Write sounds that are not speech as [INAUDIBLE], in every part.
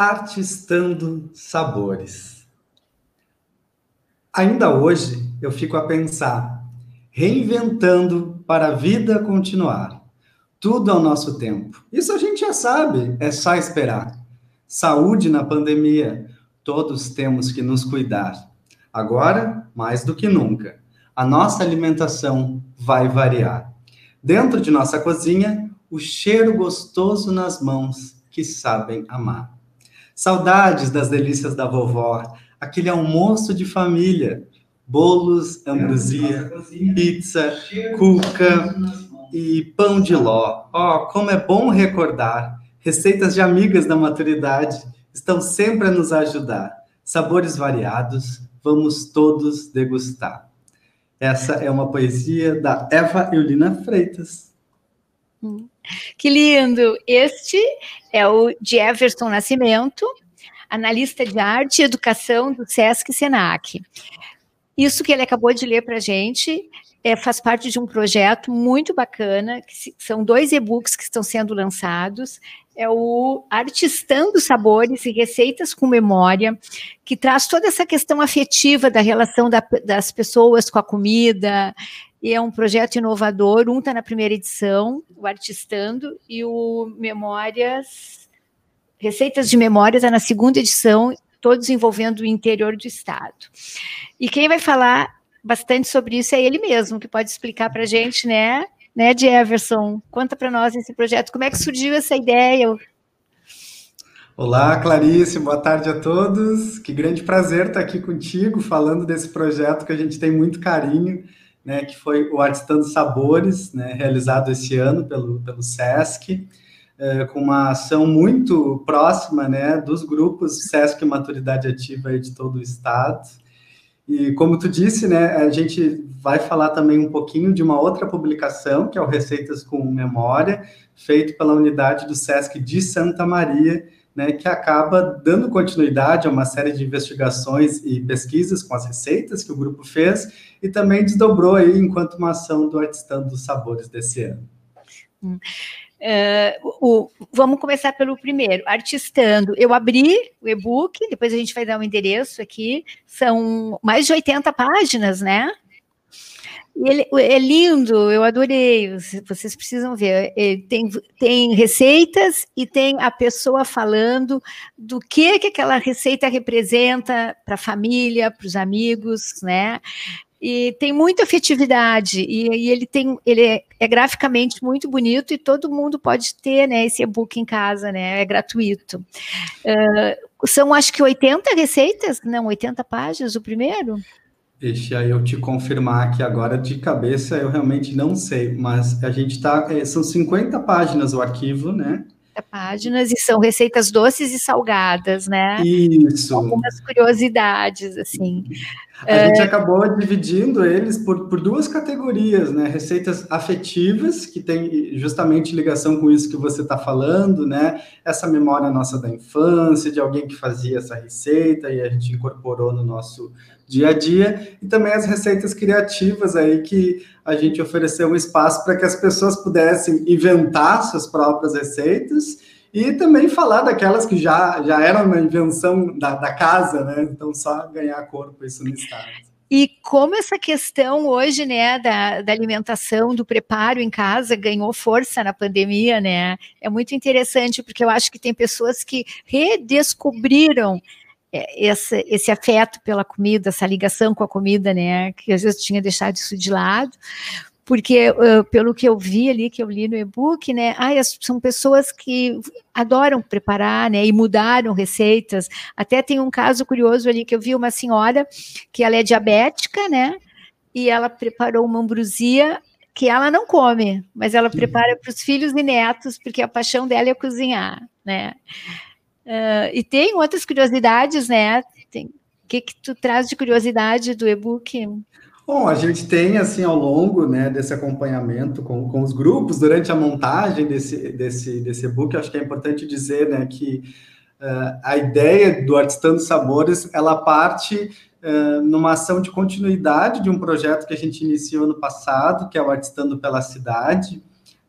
Artistando Sabores. Ainda hoje eu fico a pensar, reinventando para a vida continuar. Tudo ao nosso tempo. Isso a gente já sabe, é só esperar. Saúde na pandemia, todos temos que nos cuidar. Agora, mais do que nunca, a nossa alimentação vai variar. Dentro de nossa cozinha, o cheiro gostoso nas mãos que sabem amar. Saudades das delícias da vovó, aquele almoço de família, bolos, ambrosia, pizza, cuca e pão de ló. Oh, como é bom recordar! Receitas de amigas da maturidade estão sempre a nos ajudar. Sabores variados, vamos todos degustar. Essa é uma poesia da Eva Eulina Freitas. Que lindo! Este é o Jefferson Nascimento, analista de arte e educação do Sesc Senac. Isso que ele acabou de ler para a gente é, faz parte de um projeto muito bacana, que são dois e-books que estão sendo lançados. É o Artistando Sabores e Receitas com Memória, que traz toda essa questão afetiva da relação da, das pessoas com a comida, e é um projeto inovador. Um está na primeira edição, o Artistando, e o Memórias, Receitas de Memória está na segunda edição, todos envolvendo o interior do estado. E quem vai falar bastante sobre isso é ele mesmo, que pode explicar para a gente, né? Né, Everson? Conta para nós esse projeto. Como é que surgiu essa ideia? Olá, Clarice, boa tarde a todos. Que grande prazer estar aqui contigo, falando desse projeto que a gente tem muito carinho né, que foi o Artistando Sabores, né, realizado esse ano pelo, pelo SESC, é, com uma ação muito próxima né, dos grupos SESC Maturidade Ativa de todo o estado. E como tu disse, né, a gente vai falar também um pouquinho de uma outra publicação, que é o Receitas com Memória, feito pela unidade do SESC de Santa Maria, né, que acaba dando continuidade a uma série de investigações e pesquisas com as receitas que o grupo fez e também desdobrou aí enquanto uma ação do Artistando dos Sabores desse ano. Hum. Uh, o, vamos começar pelo primeiro, artistando. Eu abri o e-book, depois a gente vai dar um endereço aqui. São mais de 80 páginas, né? Ele, é lindo, eu adorei. Vocês precisam ver. Ele tem, tem receitas e tem a pessoa falando do que, que aquela receita representa para a família, para os amigos, né? E tem muita afetividade, e, e ele tem, ele é, é, graficamente muito bonito e todo mundo pode ter né, esse e-book em casa, né? É gratuito. Uh, são acho que 80 receitas, não, 80 páginas o primeiro? Deixa eu te confirmar que agora de cabeça eu realmente não sei, mas a gente está. É, são 50 páginas o arquivo, né? páginas e são receitas doces e salgadas, né? Isso. Algumas curiosidades, assim. A é... gente acabou dividindo eles por, por duas categorias, né? Receitas afetivas, que tem justamente ligação com isso que você está falando, né? Essa memória nossa da infância, de alguém que fazia essa receita e a gente incorporou no nosso dia a dia, e também as receitas criativas aí que a gente ofereceu um espaço para que as pessoas pudessem inventar suas próprias receitas e também falar daquelas que já, já eram uma invenção da, da casa, né? Então, só ganhar corpo isso no estado. E como essa questão hoje, né, da, da, alimentação, do preparo em casa ganhou força na pandemia, né? É muito interessante, porque eu acho que tem pessoas que redescobriram esse, esse afeto pela comida, essa ligação com a comida, né? Que às vezes tinha deixado isso de lado porque uh, pelo que eu vi ali, que eu li no e-book, né, ai, são pessoas que adoram preparar, né, e mudaram receitas. Até tem um caso curioso ali que eu vi uma senhora que ela é diabética, né, e ela preparou uma ambrosia que ela não come, mas ela prepara para os filhos e netos, porque a paixão dela é cozinhar, né. Uh, e tem outras curiosidades, né? O que, que tu traz de curiosidade do e-book? Bom, a gente tem, assim, ao longo né, desse acompanhamento com, com os grupos, durante a montagem desse, desse, desse e-book, acho que é importante dizer né, que uh, a ideia do Artistando Sabores, ela parte uh, numa ação de continuidade de um projeto que a gente iniciou no passado, que é o Artistando pela Cidade,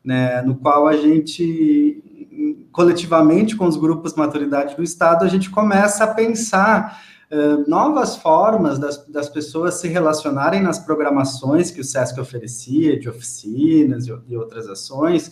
né, no qual a gente coletivamente com os grupos Maturidade do Estado, a gente começa a pensar uh, novas formas das, das pessoas se relacionarem nas programações que o SESC oferecia, de oficinas e, e outras ações,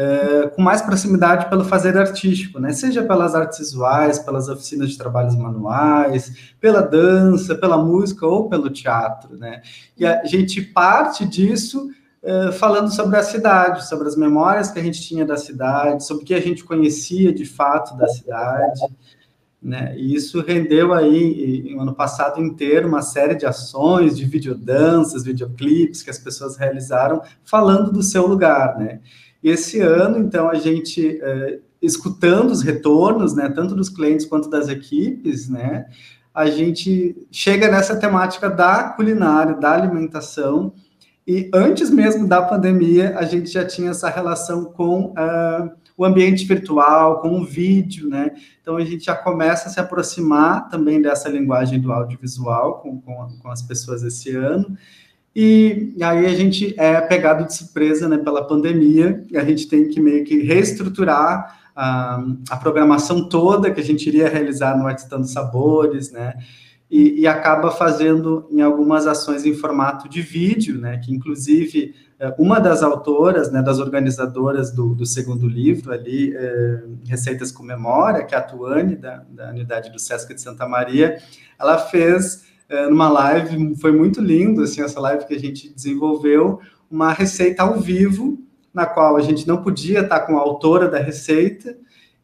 é, com mais proximidade pelo fazer artístico, né? Seja pelas artes visuais, pelas oficinas de trabalhos manuais, pela dança, pela música ou pelo teatro, né? E a gente parte disso é, falando sobre a cidade, sobre as memórias que a gente tinha da cidade, sobre o que a gente conhecia de fato da cidade, né? E isso rendeu aí, no ano passado inteiro, uma série de ações, de videodanças, videoclipes que as pessoas realizaram falando do seu lugar, né? E esse ano, então, a gente, é, escutando os retornos, né, tanto dos clientes quanto das equipes, né, a gente chega nessa temática da culinária, da alimentação, e antes mesmo da pandemia, a gente já tinha essa relação com uh, o ambiente virtual, com o vídeo, né? Então a gente já começa a se aproximar também dessa linguagem do audiovisual com, com, com as pessoas esse ano. E, aí a gente é pegado de surpresa né, pela pandemia, e a gente tem que meio que reestruturar a, a programação toda que a gente iria realizar no Artistando Sabores, né? E, e, acaba fazendo em algumas ações em formato de vídeo, né? Que inclusive é, uma das autoras, né, das organizadoras do, do segundo livro ali, é, Receitas com Memória, que é a Tuane, da, da unidade do Sesc de Santa Maria, ela fez é, numa live, foi muito lindo, assim, essa live que a gente desenvolveu, uma receita ao vivo, na qual a gente não podia estar com a autora da receita,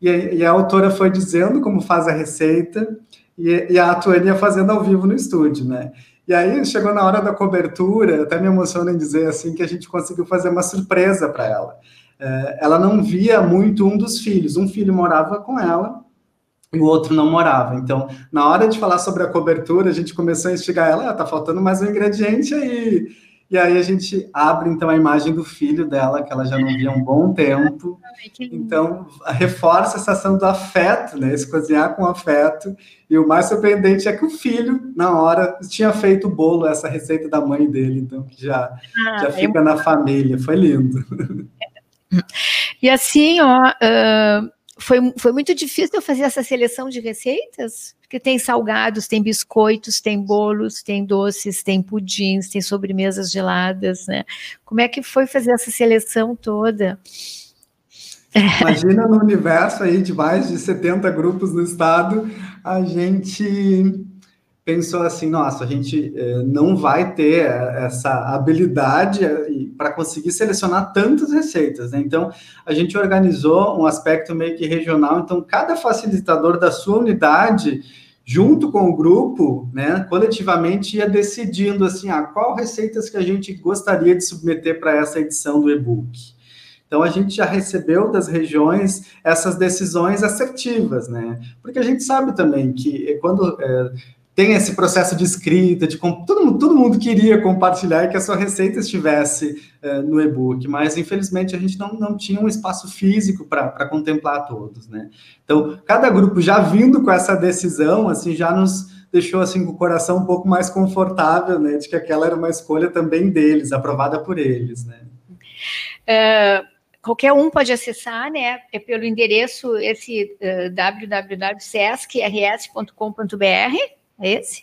e a, e a autora foi dizendo como faz a receita, e, e a Atuania fazendo ao vivo no estúdio, né? E aí chegou na hora da cobertura, até me emociona em dizer assim que a gente conseguiu fazer uma surpresa para ela. É, ela não via muito um dos filhos, um filho morava com ela e o outro não morava. Então, na hora de falar sobre a cobertura, a gente começou a instigar ela, ah, tá faltando mais um ingrediente aí. E aí a gente abre então a imagem do filho dela, que ela já não via há um bom tempo. Então, reforça essa ação do afeto, né? Esse cozinhar com afeto. E o mais surpreendente é que o filho, na hora, tinha feito o bolo, essa receita da mãe dele, então que já, ah, já fica na família. Foi lindo. [LAUGHS] E assim, ó, uh, foi, foi muito difícil eu fazer essa seleção de receitas, porque tem salgados, tem biscoitos, tem bolos, tem doces, tem pudins, tem sobremesas geladas, né? Como é que foi fazer essa seleção toda? Imagina no universo aí de mais de 70 grupos no estado, a gente pensou assim, nossa, a gente eh, não vai ter essa habilidade eh, para conseguir selecionar tantas receitas, né? Então, a gente organizou um aspecto meio que regional, então cada facilitador da sua unidade, junto com o grupo, né, coletivamente ia decidindo assim, ah, qual receitas que a gente gostaria de submeter para essa edição do e-book. Então a gente já recebeu das regiões essas decisões assertivas, né? Porque a gente sabe também que quando é, tem esse processo de escrita, de todo todo mundo queria compartilhar que a sua receita estivesse uh, no e-book, mas infelizmente a gente não, não tinha um espaço físico para contemplar todos, né? Então, cada grupo já vindo com essa decisão, assim, já nos deixou assim com o coração um pouco mais confortável, né, de que aquela era uma escolha também deles, aprovada por eles, né? Uh qualquer um pode acessar, né? É pelo endereço esse uh, www.sescrs.com.br é esse?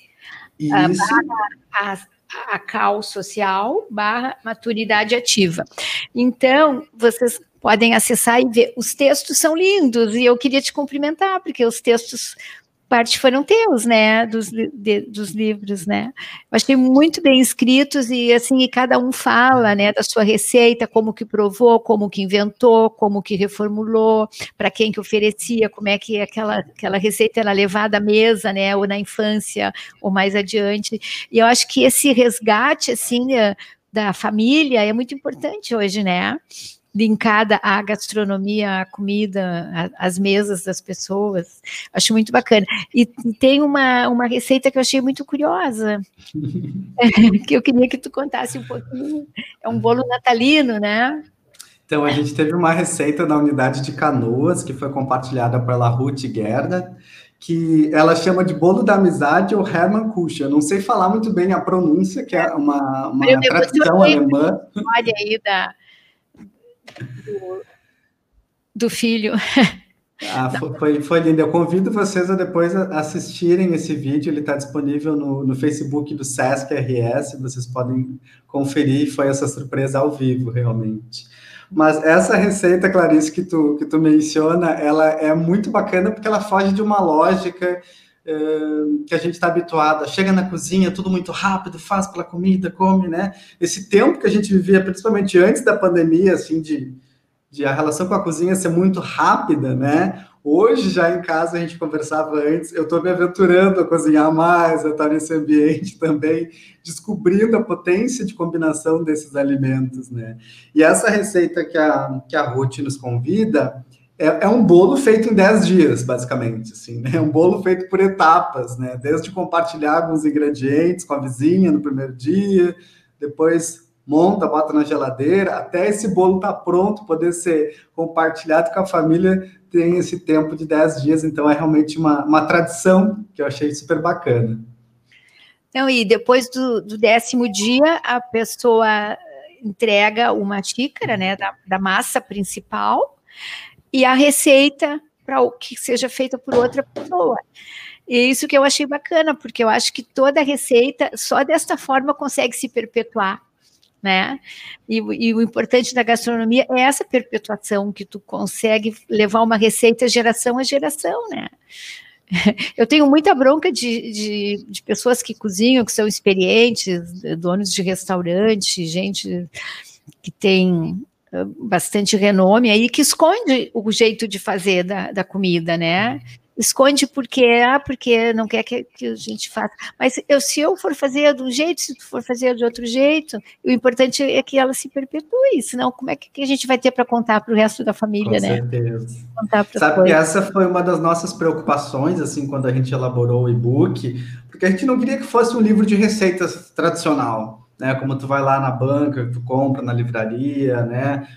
Isso. a, a cal social barra maturidade ativa. Então, vocês podem acessar e ver. Os textos são lindos e eu queria te cumprimentar, porque os textos parte foram teus, né, dos, de, dos livros, né? Eu achei muito bem escritos e assim, e cada um fala, né, da sua receita, como que provou, como que inventou, como que reformulou, para quem que oferecia, como é que aquela, aquela receita era levada à mesa, né, ou na infância, ou mais adiante. E eu acho que esse resgate, assim, eh, da família é muito importante hoje, né? Linkada à gastronomia, à comida, às mesas das pessoas. Acho muito bacana. E tem uma, uma receita que eu achei muito curiosa, [LAUGHS] que eu queria que tu contasse um pouquinho. É um bolo natalino, né? Então, a gente teve uma receita na unidade de Canoas, que foi compartilhada pela Ruth Gerda, que ela chama de bolo da amizade ou Hermann Kuchen. Eu não sei falar muito bem a pronúncia, que é uma, uma tradição alemã. Olha aí da, do, filho. Ah, foi, foi lindo. Eu convido vocês a depois assistirem esse vídeo. Ele está disponível no, no Facebook do Sesc RS. Vocês podem conferir. Foi essa surpresa ao vivo, realmente. Mas essa receita, Clarice, que tu, que tu menciona, ela é muito bacana porque ela foge de uma lógica que a gente está habituado. Chega na cozinha, tudo muito rápido, faz pela comida, come, né? Esse tempo que a gente vivia, principalmente antes da pandemia, assim, de de a relação com a cozinha ser muito rápida, né? Hoje, já em casa, a gente conversava antes, eu estou me aventurando a cozinhar mais, a estar nesse ambiente [LAUGHS] também, descobrindo a potência de combinação desses alimentos, né? E essa receita que a, que a Ruth nos convida é, é um bolo feito em 10 dias, basicamente, assim, né? É um bolo feito por etapas, né? Desde compartilhar alguns ingredientes com a vizinha no primeiro dia, depois monta, bota na geladeira, até esse bolo estar tá pronto, poder ser compartilhado com a família, tem esse tempo de 10 dias, então é realmente uma, uma tradição que eu achei super bacana. Então, e depois do, do décimo dia, a pessoa entrega uma xícara, né, da, da massa principal e a receita para o que seja feita por outra pessoa. E isso que eu achei bacana, porque eu acho que toda receita, só desta forma, consegue se perpetuar né? E, e, o importante da gastronomia é essa perpetuação que tu consegue levar uma receita geração a geração, né? [LAUGHS] Eu tenho muita bronca de, de, de pessoas que cozinham, que são experientes, donos de restaurante, gente que tem bastante renome aí, que esconde o jeito de fazer da, da comida, né? esconde porque ah, porque não quer que, que, a gente faça. Mas eu, se eu for fazer de um jeito, se tu for fazer de outro jeito, o importante é que ela se perpetue, senão como é que a gente vai ter para contar para o resto da família, Com né? Certeza. Sabe coisas. que essa foi uma das nossas preocupações, assim, quando a gente elaborou o e-book, porque a gente não queria que fosse um livro de receitas tradicional, né? Como tu vai lá na banca, tu compra na livraria, né?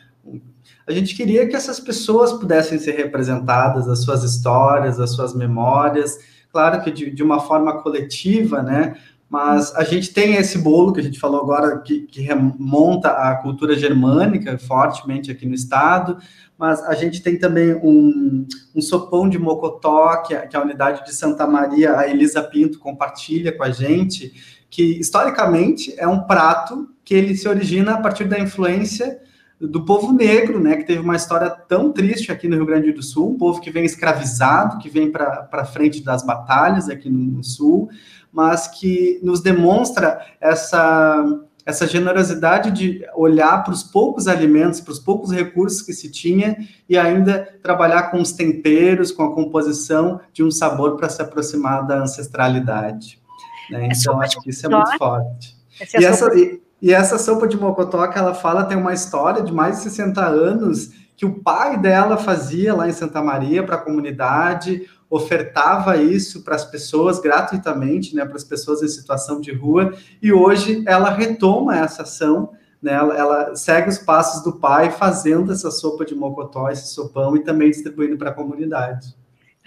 a gente queria que essas pessoas pudessem ser representadas, as suas histórias, as suas memórias, claro que de, de uma forma coletiva, né? Mas a gente tem esse bolo que a gente falou agora, que, que remonta à cultura germânica fortemente aqui no estado, mas a gente tem também um, um sopão de mocotó, que, que a unidade de Santa Maria, a Elisa Pinto, compartilha com a gente, que historicamente é um prato que ele se origina a partir da influência do povo negro, né, que teve uma história tão triste aqui no Rio Grande do Sul, um povo que vem escravizado, que vem para frente das batalhas aqui no, no, Sul, mas que nos demonstra essa, essa generosidade de olhar para os poucos alimentos, para os poucos recursos que se tinha e ainda trabalhar com os temperos, com a composição de um sabor para se aproximar da ancestralidade. Né? Então, acho que isso é muito forte. E essa, e, e essa sopa de mocotó que ela fala tem uma história de mais de 60 anos que o pai dela fazia lá em Santa Maria para a comunidade, ofertava isso para as pessoas gratuitamente, né, para as pessoas em situação de rua, e hoje ela retoma essa ação, né, ela, ela segue os passos do pai fazendo essa sopa de mocotó, esse sopão e também distribuindo para a comunidade.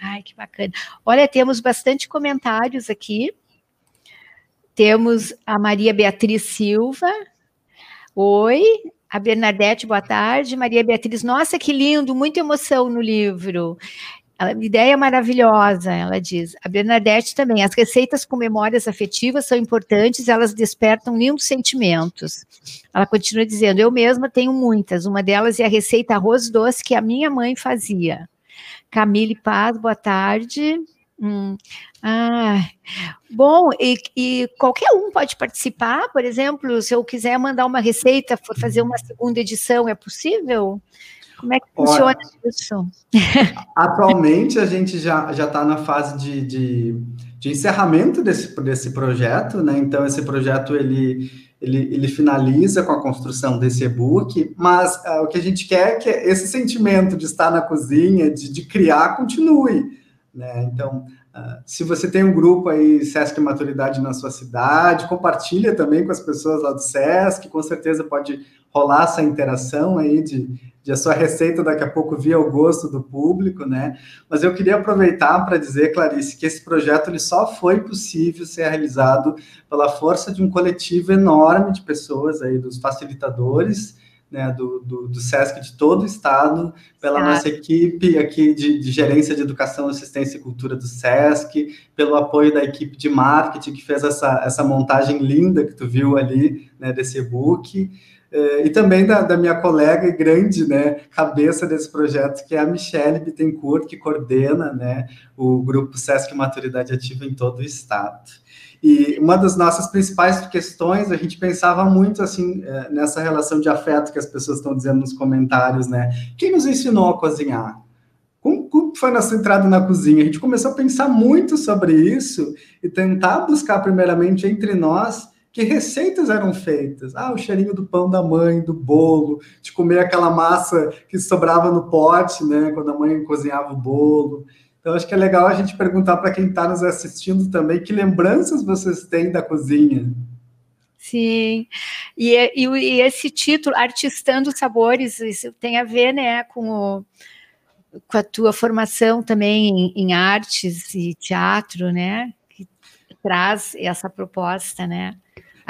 Ai, que bacana. Olha, temos bastante comentários aqui. Temos a Maria Beatriz Silva. Oi. A Bernadette, boa tarde. Maria Beatriz, nossa, que lindo, muita emoção no livro. Ideia maravilhosa, ela diz. A Bernadette também. As receitas com memórias afetivas são importantes, elas despertam lindos sentimentos. Ela continua dizendo: Eu mesma tenho muitas. Uma delas é a receita arroz doce que a minha mãe fazia. Camille Paz, boa tarde. Hum. Ah, bom, e, e, qualquer um pode participar, por exemplo, se eu quiser mandar uma receita, for fazer uma segunda edição, é possível? Como é que funciona isso? Atualmente a gente já está na fase de, de, de, encerramento desse, desse projeto, né? Então esse projeto ele, ele, ele finaliza com a construção desse e-book, mas uh, o que a gente quer é que esse sentimento de estar na cozinha, de, de criar, continue. Né? Então, uh, se você tem um grupo aí, Sesc Maturidade na sua cidade, compartilha também com as pessoas lá do Sesc, com certeza pode rolar essa interação aí de, de a sua receita daqui a pouco vir ao gosto do público, né? Mas eu queria aproveitar para dizer, Clarice, que esse projeto ele só foi possível ser realizado pela força de um coletivo enorme de pessoas aí, dos facilitadores, né, do, do, do, SESC de todo o estado, pela nossa equipe aqui de, de, gerência de educação, assistência e cultura do SESC, pelo apoio da equipe de marketing que fez essa, essa montagem linda que tu viu ali, né, desse e-book, eh, e também da, da, minha colega e grande né, cabeça desse projeto, que é a Michelle Bittencourt, que coordena né, o grupo SESC Maturidade Ativa em todo o estado. E uma das nossas principais questões, a gente pensava muito assim é, nessa relação de afeto que as pessoas estão dizendo nos comentários, né? Quem nos ensinou a cozinhar? Como, como foi nossa entrada na cozinha? A gente começou a pensar muito sobre isso e tentar buscar primeiramente entre nós que receitas eram feitas. Ah, o cheirinho do pão da mãe, do bolo, de comer aquela massa que sobrava no pote, né, quando a mãe cozinhava o bolo. Então, acho que é legal a gente perguntar para quem está nos assistindo também que lembranças vocês têm da cozinha. Sim, e, e, e esse título, Artistando Sabores, isso tem a ver né, com, o, com a tua formação também em, em artes e teatro, né? Que traz essa proposta, né?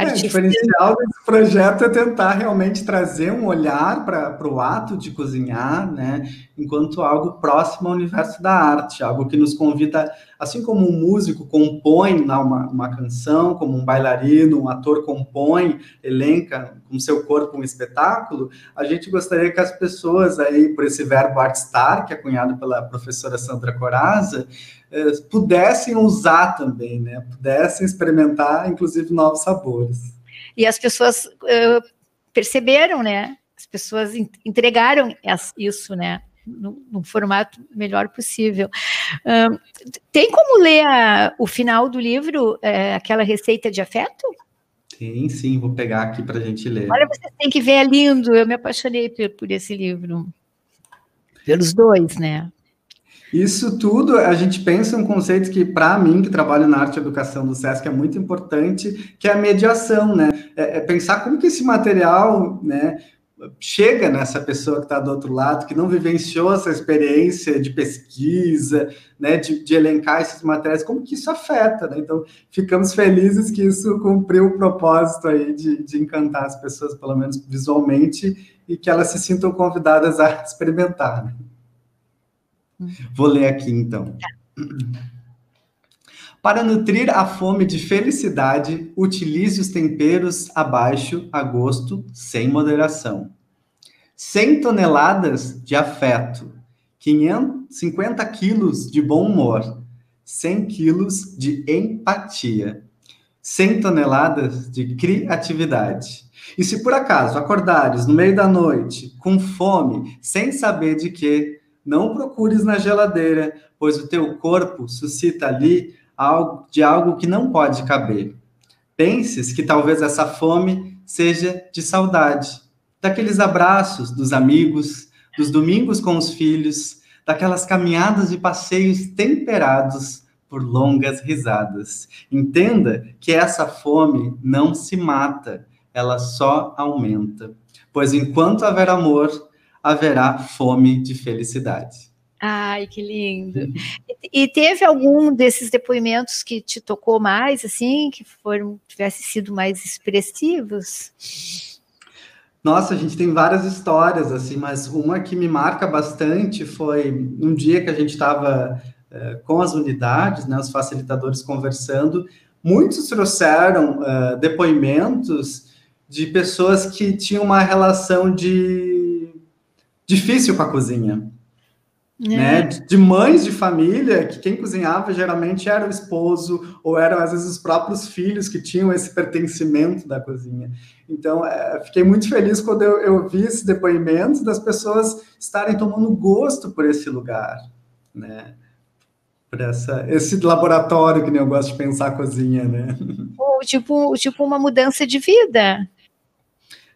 É, o diferencial desse projeto é tentar realmente trazer um olhar para o ato de cozinhar, né, enquanto algo próximo ao universo da arte, algo que nos convida, assim como um músico compõe lá uma, uma canção, como um bailarino, um ator compõe, elenca com seu corpo um espetáculo, a gente gostaria que as pessoas aí, por esse verbo artstar, que é cunhado pela professora Sandra Coraza, pudessem usar também, né? Pudessem experimentar, inclusive, novos sabores. E as pessoas uh, perceberam, né? As pessoas entregaram isso, né? No, no, formato melhor possível. Uh, tem como ler a, o final do livro, uh, aquela receita de afeto? Sim, sim, vou pegar aqui para a gente ler. Olha, você tem que ver, é lindo. Eu me apaixonei por, por esse livro. Pelos dois, né? Isso tudo, a gente pensa um conceito que, para mim, que trabalho na arte e educação do SESC, é muito importante, que é a mediação, né? É, é pensar como que esse material, né, chega nessa pessoa que está do outro lado, que não vivenciou essa experiência de pesquisa, né, de, de elencar esses materiais, como que isso afeta, né? Então, ficamos felizes que isso cumpriu o propósito aí de, de encantar as pessoas, pelo menos visualmente, e que elas se sintam convidadas a [LAUGHS] experimentar, né? Vou ler aqui então. Para nutrir a fome de felicidade, utilize os temperos abaixo a gosto, sem moderação. 100 toneladas de afeto, 500, 50 quilos de bom humor, 100 quilos de empatia, 100 toneladas de criatividade. E se por acaso acordares no meio da noite, com fome, sem saber de quê, não procures na geladeira, pois o teu corpo suscita ali algo de algo que não pode caber. Penses que talvez essa fome seja de saudade, daqueles abraços dos amigos, dos domingos com os filhos, daquelas caminhadas e passeios temperados por longas risadas. Entenda que essa fome não se mata, ela só aumenta. Pois enquanto houver amor, haverá fome de felicidade. Ai, que lindo. E, teve algum desses depoimentos que te tocou mais, assim, que foram tivesse sido mais expressivos? Nossa, a gente tem várias histórias, assim, mas uma que me marca bastante foi um dia que a gente estava uh, com as unidades, né, os facilitadores conversando, muitos trouxeram uh, depoimentos de pessoas que tinham uma relação de difícil com a cozinha. É. Né? De mães de família, que quem cozinhava geralmente era o esposo, ou eram às vezes os próprios filhos que tinham esse pertencimento da cozinha. Então, é, fiquei muito feliz quando eu, eu vi esses depoimentos das pessoas estarem tomando gosto por esse lugar, né? Por essa, esse laboratório que nem eu gosto de pensar a cozinha, né? Ou tipo, tipo uma mudança de vida.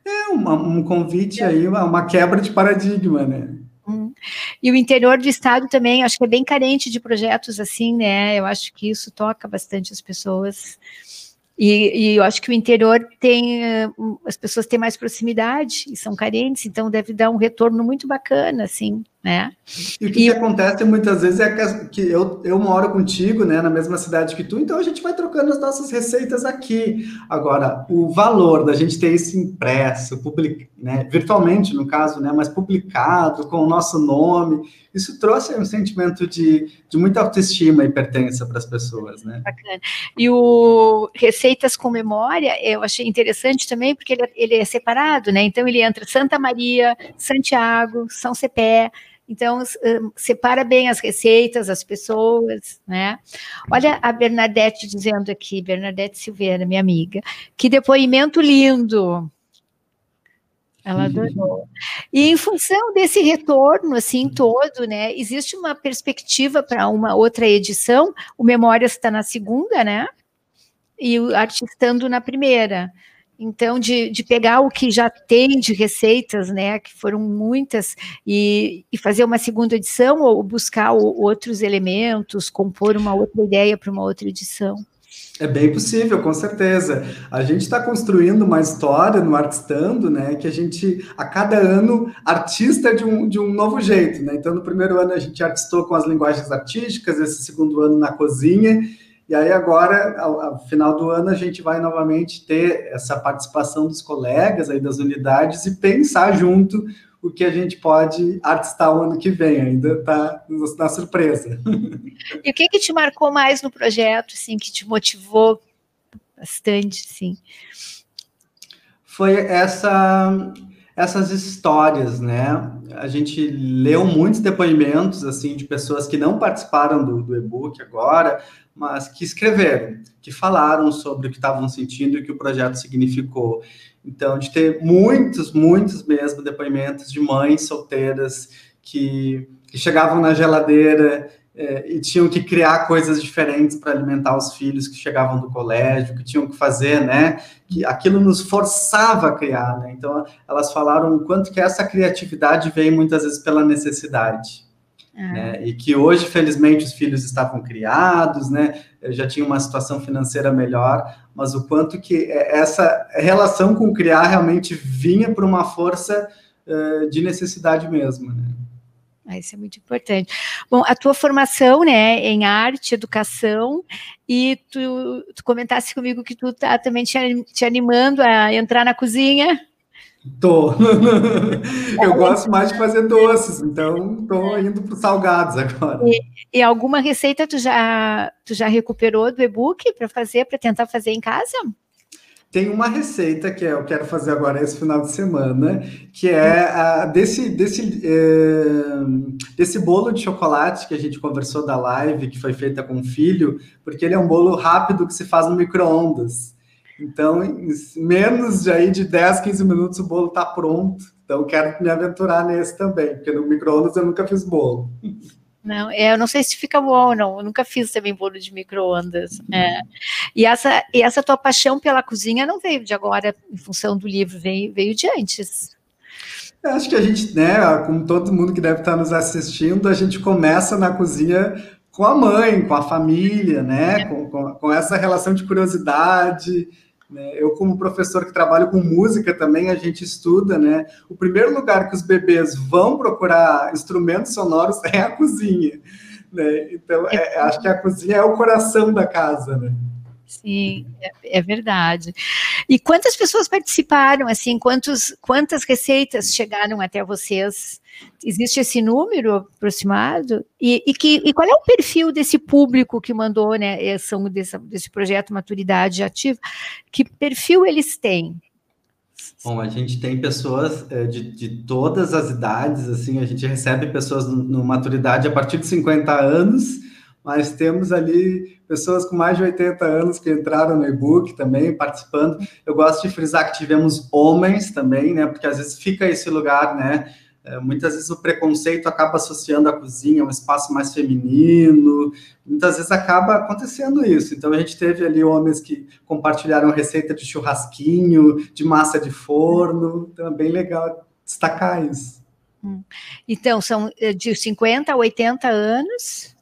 É uma, um convite aí, uma, uma, quebra de paradigma, né? Hum. E o interior do estado também, acho que é bem carente de projetos assim, né? Eu acho que isso toca bastante as pessoas. E, e eu acho que o interior tem, eh, as pessoas têm mais proximidade e são carentes, então deve dar um retorno muito bacana, assim. Né? E o que, e... que acontece muitas vezes é que eu, eu moro contigo, né, na mesma cidade que tu, então a gente vai trocando as nossas receitas aqui. Agora, o valor da gente ter isso impresso, public, né, virtualmente no caso, né, mas publicado com o nosso nome, isso trouxe um sentimento de, de muita autoestima e pertença para as pessoas, né? Bacana. E o Receitas com Memória, eu achei interessante também, porque ele, ele é separado, né? Então ele entra Santa Maria, Santiago, São Cepé, então, separa bem as receitas, as pessoas, né? Olha a Bernadette dizendo aqui, Bernadette Silveira, minha amiga, que depoimento lindo. Ela adorou. E em função desse retorno, assim, todo, né, existe uma perspectiva para uma outra edição, o Memórias está na segunda, né, e o Artistando na primeira. Então, de, de pegar o que já tem de receitas, né, que foram muitas, e, e fazer uma segunda edição ou buscar o, outros elementos, compor uma outra ideia para uma outra edição. É bem possível, com certeza. A gente está construindo uma história no Artistando, né? Que a gente, a cada ano, artista de um, de um novo jeito, né? Então, no primeiro ano a gente artistou com as linguagens artísticas, esse segundo ano na cozinha, e aí agora, ao, ao, final do ano, a gente vai novamente ter essa participação dos colegas aí das unidades e pensar junto o que a gente pode artistar o ano que vem, ainda está na surpresa. E o que, que te marcou mais no projeto, assim, que te motivou bastante, sim? Foi essa essas histórias, né? A gente leu muitos depoimentos assim de pessoas que não participaram do, do e-book agora, mas que escreveram, que falaram sobre o que estavam sentindo e o que o projeto significou. Então, de ter muitos, muitos mesmo depoimentos de mães solteiras que, que chegavam na geladeira é, e tinham que criar coisas diferentes para alimentar os filhos que chegavam do colégio, que tinham que fazer, né? Que aquilo nos forçava a criar, né? Então, elas falaram o quanto que essa criatividade vem muitas vezes pela necessidade. É. Né? E que hoje, felizmente, os filhos estavam criados, né? Já tinha uma situação financeira melhor, mas o quanto que essa relação com criar realmente vinha por uma força uh, de necessidade mesmo, né? Ah, isso é muito importante. Bom, a tua formação, né, em arte, educação, e tu, tu comentasse comigo que tu tá também te, te animando a entrar na cozinha. Tô. [LAUGHS] Eu gosto mais de fazer doces, então tô indo para os salgados agora. E, e, alguma receita tu já, tu já recuperou do e-book para fazer, para tentar fazer em casa? Tem uma receita que eu quero fazer agora esse final de semana, que é a, desse, desse, é, desse bolo de chocolate que a gente conversou da live, que foi feita com o filho, porque ele é um bolo rápido que se faz no micro-ondas. Então, em menos de, aí, de 10, 15 minutos o bolo está pronto. Então, quero me aventurar nesse também, porque no micro-ondas eu nunca fiz bolo. Não, é, eu não sei se fica bom ou não. Eu nunca fiz também bolo de micro-ondas. É. E, essa, e essa tua paixão pela cozinha não veio de agora, em função do livro, veio, veio de antes. Eu acho que a gente, né, como todo mundo que deve estar nos assistindo, a gente começa na cozinha com a mãe, com a família, né, é. com, com, com essa relação de curiosidade? Eu, como professor que trabalho com música também, a gente estuda, né? O primeiro lugar que os bebês vão procurar instrumentos sonoros [LAUGHS] é a cozinha. Né? Então, é, acho que a cozinha é o coração da casa, né? Sim, é, é, verdade. E quantas pessoas participaram, assim, quantos, quantas receitas chegaram até vocês Existe esse número aproximado? E, e, que, e qual é o perfil desse público que mandou né, são desse, desse projeto Maturidade Ativa? Que perfil eles têm? Bom, a gente tem pessoas é, de, de todas as idades, assim, a gente recebe pessoas no, no maturidade a partir de 50 anos, mas temos ali pessoas com mais de 80 anos que entraram no e-book também, participando. Eu gosto de frisar que tivemos homens também, né? Porque às vezes fica esse lugar, né? É, muitas vezes o preconceito acaba associando a cozinha a um espaço mais feminino, muitas vezes acaba acontecendo isso. Então a gente teve ali homens que compartilharam receita de churrasquinho, de massa de forno, então é bem legal destacar isso. Hum. Então, são eh, de 50 a 80 anos?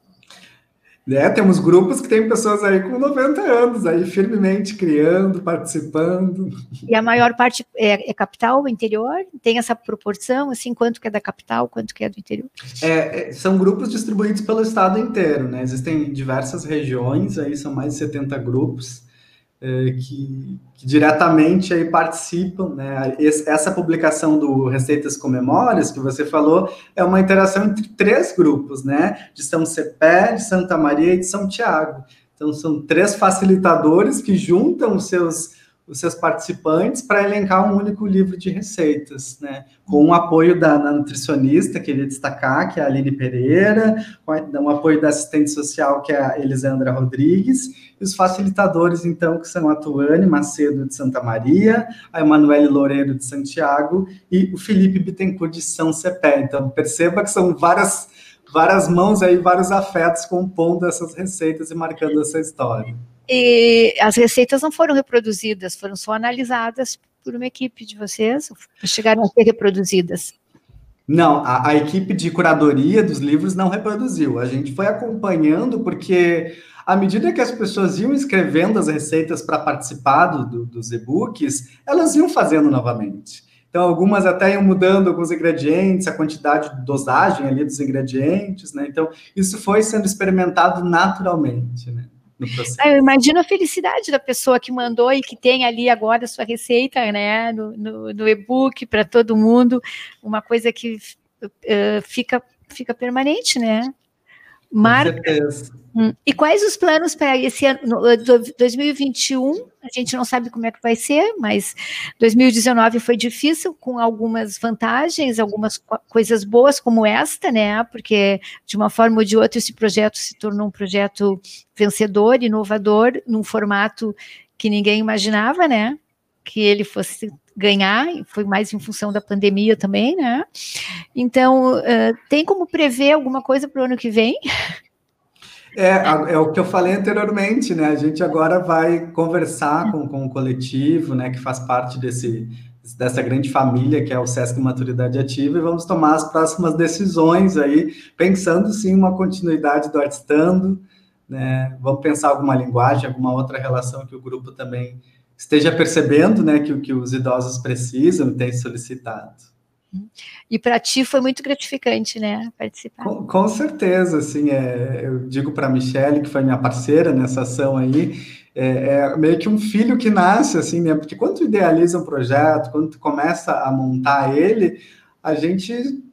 É, temos grupos que tem pessoas aí com 90 anos, aí firmemente criando, participando. E a maior parte é, é capital, interior? Tem essa proporção, assim, quanto que é da capital, quanto que é do interior? É, é são grupos distribuídos pelo estado inteiro, né? Existem diversas regiões, aí são mais de 70 grupos que, que, diretamente aí participam, né? essa publicação do Receitas com Memórias, que você falou, é uma interação entre três grupos, né? De São Cepé, de Santa Maria e de São Tiago. Então, são três facilitadores que juntam os seus os seus participantes para elencar um único livro de receitas, né? Com o apoio da, da nutricionista, queria destacar, que é a Aline Pereira, com o apoio da assistente social, que é a Elisandra Rodrigues, e os facilitadores, então, que são a Tuane Macedo de Santa Maria, a Emanuele Loureiro de Santiago e o Felipe Bittencourt de São Cepé. Então, perceba que são várias, várias mãos aí, vários afetos compondo essas receitas e marcando essa história. E as receitas não foram reproduzidas, foram só analisadas por uma equipe de vocês, chegaram a ser reproduzidas. Não, a, a, equipe de curadoria dos livros não reproduziu. A gente foi acompanhando porque, à medida que as pessoas iam escrevendo as receitas para participar do, do, dos e-books, elas iam fazendo novamente. Então, algumas até iam mudando alguns ingredientes, a quantidade de dosagem ali dos ingredientes, né? Então, isso foi sendo experimentado naturalmente, né? Ah, eu imagino a felicidade da pessoa que mandou e que tem ali agora a sua receita, né, no, no, no e-book para todo mundo, uma coisa que uh, fica, fica permanente, né? Marca. Hum. E quais os planos para esse ano, 2021? A gente não sabe como é que vai ser, mas 2019 foi difícil, com algumas vantagens, algumas coisas boas como esta, né? Porque de uma forma ou de outra esse projeto se tornou um projeto vencedor, inovador, num formato que ninguém imaginava, né? Que ele fosse ganhar, foi mais em função da pandemia também, né? Então, uh, tem como prever alguma coisa para o ano que vem? É, é o que eu falei anteriormente, né? A gente agora vai conversar com, com o coletivo, né, que faz parte desse, dessa grande família que é o Sesc Maturidade Ativa, e vamos tomar as próximas decisões aí, pensando sim uma continuidade do Artistando, né? Vamos pensar alguma linguagem, alguma outra relação que o grupo também esteja percebendo, né, que, que os idosos precisam e tem solicitado. E para ti foi muito gratificante, né, participar. Com, com certeza, assim, é, eu digo para a Michelle, que foi minha parceira nessa ação aí, é, é, meio que um filho que nasce, assim, né, porque quando tu idealiza um projeto, quando tu começa a montar ele, a gente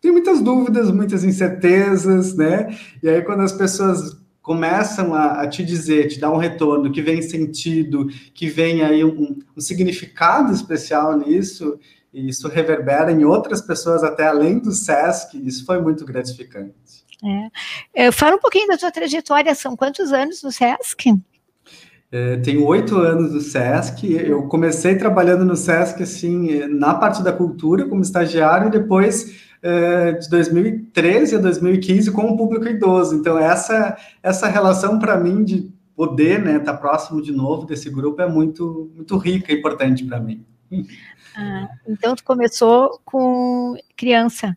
tem muitas dúvidas, muitas incertezas, né, e aí quando as pessoas começam a, a, te dizer, te dar um retorno, que vem sentido, que vem aí um, um significado especial nisso, e isso reverbera em outras pessoas até além do SESC, isso foi muito gratificante. É. é fala um pouquinho da tua trajetória, são quantos anos no SESC? É, tenho oito anos no SESC, eu comecei trabalhando no SESC, assim, na parte da cultura, como estagiário, e depois é, de 2013 a 2015 com o público idoso, então essa, essa relação para mim de poder, né, estar tá próximo de novo desse grupo é muito, muito rica e importante para mim. Ah, então, tu começou com criança.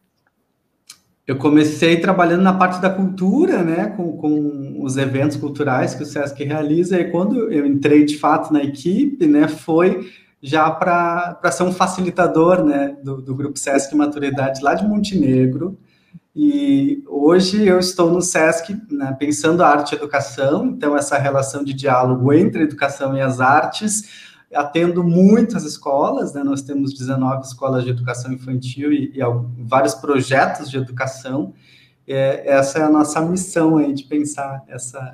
Eu comecei trabalhando na parte da cultura, né, com, com os eventos culturais que o SESC realiza, e quando eu entrei de fato na equipe, né, foi já para ser um facilitador, né, do, do Grupo SESC Maturidade lá de Montenegro, e hoje eu estou no SESC né, pensando a arte e educação, então essa relação de diálogo entre a educação e as artes, atendo muitas escolas, né? Nós temos 19 escolas de educação infantil e, e vários projetos de educação. É, essa é a nossa missão aí de pensar essa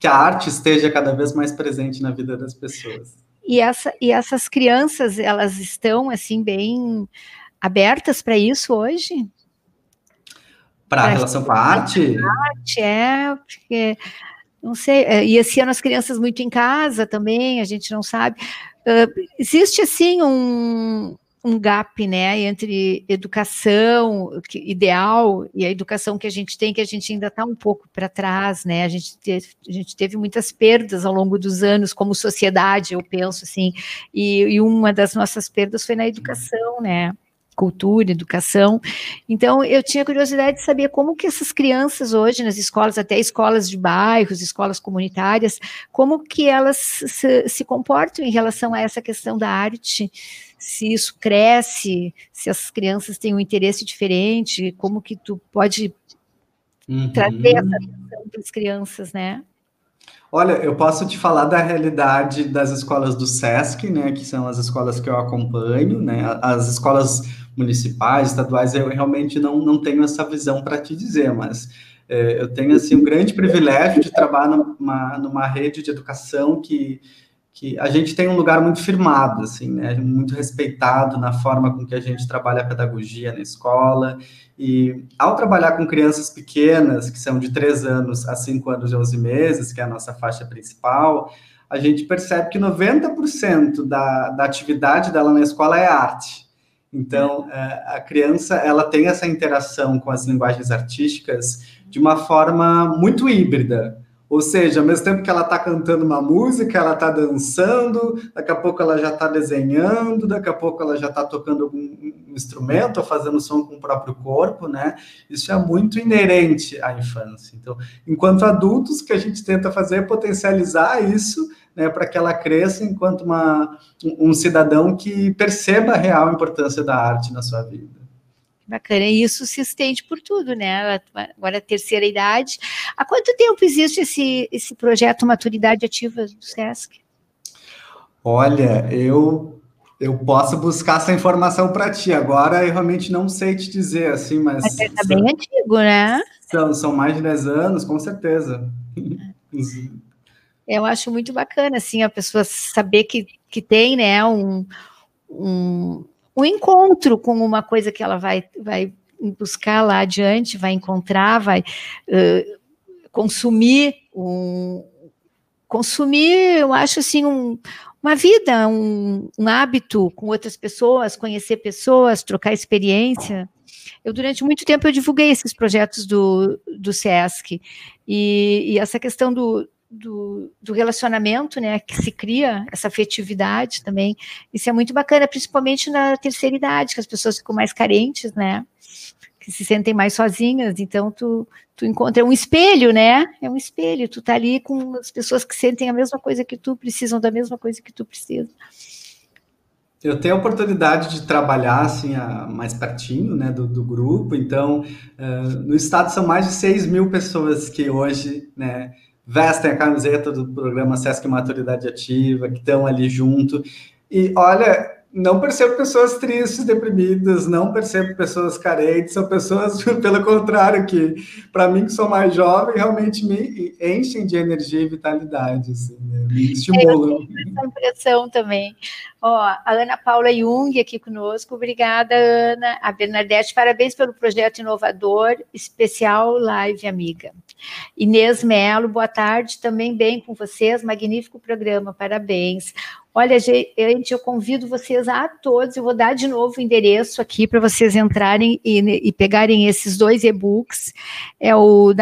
que a arte esteja cada vez mais presente na vida das pessoas. E, essa, e essas crianças, elas estão assim bem abertas para isso hoje? Para a relação com a arte? Arte, é, porque não sei, é, e esse ano as crianças muito em casa também, a gente não sabe. Uh, existe assim um, um gap né, entre educação ideal e a educação que a gente tem, que a gente ainda está um pouco para trás, né? A gente, teve, a gente teve muitas perdas ao longo dos anos como sociedade, eu penso assim, e, e uma das nossas perdas foi na educação, né? Cultura, educação. Então, eu tinha curiosidade de saber como que essas crianças hoje nas escolas, até escolas de bairros, escolas comunitárias, como que elas se, se comportam em relação a essa questão da arte, se isso cresce, se as crianças têm um interesse diferente, como que tu pode uhum. trazer essa atenção para as crianças, né? Olha, eu posso te falar da realidade das escolas do SESC, né, que são as escolas que eu acompanho, né, as escolas municipais, estaduais, eu realmente não, não tenho essa visão para te dizer, mas é, eu tenho, assim, um grande privilégio de trabalhar numa, numa rede de educação que, que a gente tem um lugar muito firmado, assim, né, muito respeitado na forma com que a gente trabalha a pedagogia na escola, e ao trabalhar com crianças pequenas, que são de 3 anos a 5 anos e 11 meses, que é a nossa faixa principal, a gente percebe que 90% da, da atividade dela na escola é arte. Então, a criança, ela tem essa interação com as linguagens artísticas de uma forma muito híbrida. Ou seja, ao mesmo tempo que ela está cantando uma música, ela está dançando, daqui a pouco ela já está desenhando, daqui a pouco ela já está tocando algum instrumento ou fazendo som com o próprio corpo, né? Isso é muito inerente à infância. Então, enquanto adultos, o que a gente tenta fazer é potencializar isso, né, para que ela cresça enquanto uma, um cidadão que perceba a real importância da arte na sua vida. Bacana, e isso se estende por tudo, né? Agora a terceira idade. Há quanto tempo existe esse, esse projeto Maturidade Ativa do SESC? Olha, eu eu posso buscar essa informação para ti. Agora eu realmente não sei te dizer assim, mas. Mas está bem antigo, né? São, são mais de 10 anos, com certeza. [LAUGHS] Eu acho muito bacana, assim, a pessoa saber que, que tem, né, um, um, um encontro com uma coisa que ela vai, vai buscar lá adiante, vai encontrar, vai uh, consumir um consumir, eu acho assim um, uma vida, um, um hábito com outras pessoas, conhecer pessoas, trocar experiência. Eu, durante muito tempo, eu divulguei esses projetos do, do SESC, e, e essa questão do, do, do, relacionamento, né, que se cria, essa afetividade também, isso é muito bacana, principalmente na terceira idade, que as pessoas ficam mais carentes, né, que se sentem mais sozinhas, então tu, tu encontra um espelho, né, é um espelho, tu tá ali com as pessoas que sentem a mesma coisa que tu, precisam da mesma coisa que tu precisa. Eu tenho a oportunidade de trabalhar assim a, mais pertinho né, do, do grupo, então uh, no estado são mais de 6 mil pessoas que hoje né, vestem a camiseta do programa Sesc Maturidade Ativa, que estão ali junto. E olha, não percebo pessoas tristes, deprimidas, não percebo pessoas carentes, são pessoas, [LAUGHS] pelo contrário, que para mim que sou mais jovem, realmente me enchem de energia e vitalidade, assim, né? me estimulam. É, essa impressão também. Ó, a Ana Paula Jung aqui conosco, obrigada, Ana. A Bernadette, parabéns pelo projeto inovador, especial Live Amiga. Inês Melo, boa tarde, também bem com vocês, magnífico programa, parabéns. Olha, gente, eu convido vocês a todos, eu vou dar de novo o endereço aqui para vocês entrarem e, e, pegarem esses dois e-books, é o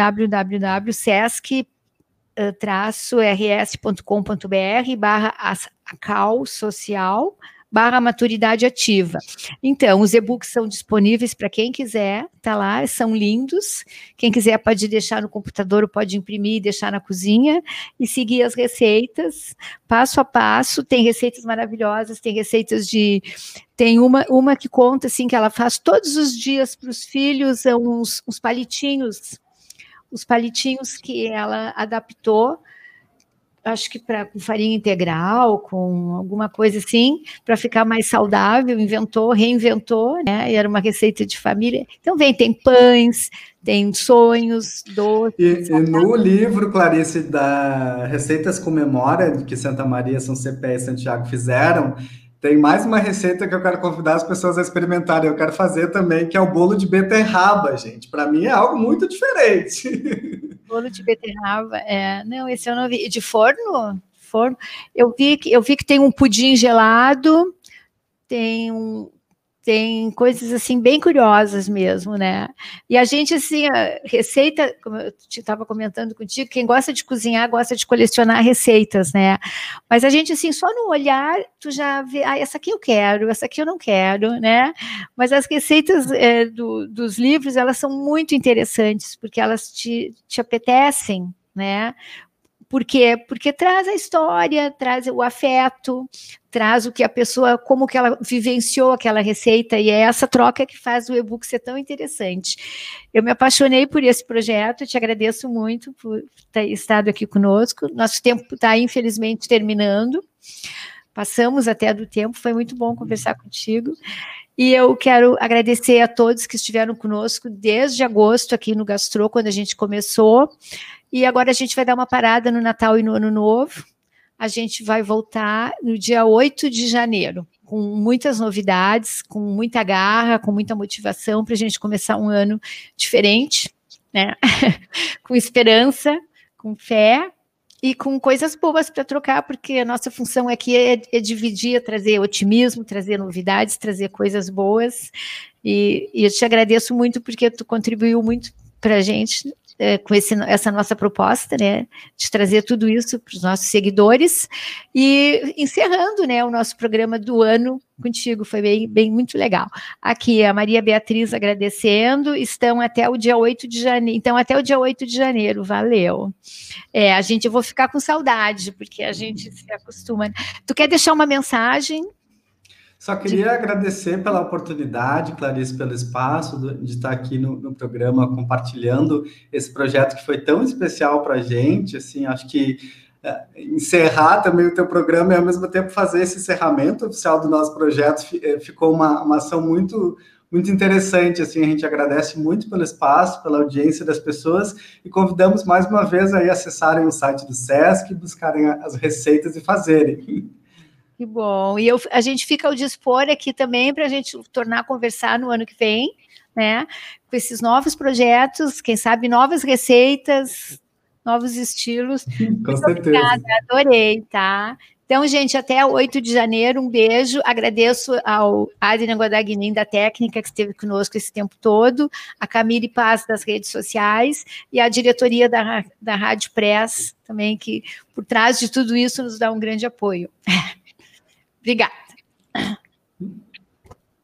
www.sesc-rs.com.br barra acal social, barra maturidade ativa. Então, os e-books são disponíveis para quem quiser, tá lá, são lindos. Quem quiser pode deixar no computador, pode imprimir e deixar na cozinha e seguir as receitas, passo a passo. Tem receitas maravilhosas, tem receitas de tem uma, uma que conta assim que ela faz todos os dias para os filhos uns, uns palitinhos, os palitinhos que ela adaptou acho que para com farinha integral, com alguma coisa assim, para ficar mais saudável, inventou, reinventou, né? E era uma receita de família. Então vem, tem pães, tem sonhos, doces. E, e no livro, Clarice, da Receitas com Memória, que Santa Maria, São Cepé e Santiago fizeram, tem mais uma receita que eu quero convidar as pessoas a experimentarem. Eu quero fazer também, que é o bolo de beterraba, gente. Para mim é algo muito diferente. [LAUGHS] Bolo de beterraba, é. Não, esse eu não vi. De forno? Forno. Eu vi que eu vi que tem um pudim gelado, tem um tem coisas assim bem curiosas mesmo, né? E a gente assim, a receita, como eu estava comentando contigo, quem gosta de cozinhar gosta de colecionar receitas, né? Mas a gente assim, só no olhar tu já vê, ah, essa aqui eu quero, essa aqui eu não quero, né? Mas as receitas é, do, dos livros elas são muito interessantes porque elas te, te apetecem, né? Por quê? Porque traz a história, traz o afeto, traz o que a pessoa, como que ela vivenciou aquela receita, e é essa troca que faz o e-book ser tão interessante. Eu me apaixonei por esse projeto, te agradeço muito por ter estado aqui conosco. Nosso tempo está, infelizmente, terminando. Passamos até do tempo, foi muito bom conversar contigo. E eu quero agradecer a todos que estiveram conosco desde agosto aqui no Gastro, quando a gente começou. E agora a gente vai dar uma parada no Natal e no Ano Novo. A gente vai voltar no dia 8 de janeiro, com muitas novidades, com muita garra, com muita motivação para a gente começar um ano diferente, né? [LAUGHS] com esperança, com fé e com coisas boas para trocar, porque a nossa função aqui é, é, dividir, é trazer otimismo, trazer novidades, trazer coisas boas. E, e eu te agradeço muito porque tu contribuiu muito para a gente é, com esse, essa nossa proposta, né, de trazer tudo isso para os nossos seguidores e encerrando, né, o nosso programa do ano contigo, foi bem, bem muito legal. Aqui a Maria Beatriz agradecendo, estão até o dia 8 de janeiro, então até o dia 8 de janeiro, valeu. É, a gente, eu vou ficar com saudade, porque a gente se acostuma. Tu quer deixar uma mensagem só queria de... agradecer pela oportunidade, Clarice, pelo espaço de estar aqui no, no, programa compartilhando esse projeto que foi tão especial para a gente. Assim, acho que é, encerrar também o teu programa e ao mesmo tempo fazer esse encerramento oficial do nosso projeto é, ficou uma, uma ação muito muito interessante, assim, a gente agradece muito pelo espaço, pela audiência das pessoas e convidamos mais uma vez aí a acessarem o site do SESC, buscarem as receitas e fazerem. [LAUGHS] Que bom. E eu, a gente fica ao dispor aqui também para a gente tornar a conversar no ano que vem, né? Com esses novos projetos, quem sabe novas receitas, novos estilos. [LAUGHS] Com Muito certeza. Obrigada, adorei, tá? Então, gente, até 8 de janeiro, um beijo. Agradeço ao Adrian Guadagnin da técnica que esteve conosco esse tempo todo, a Camille Paz das redes sociais e a diretoria da, da Rádio Press também, que por trás de tudo isso nos dá um grande apoio. [LAUGHS] Obrigada.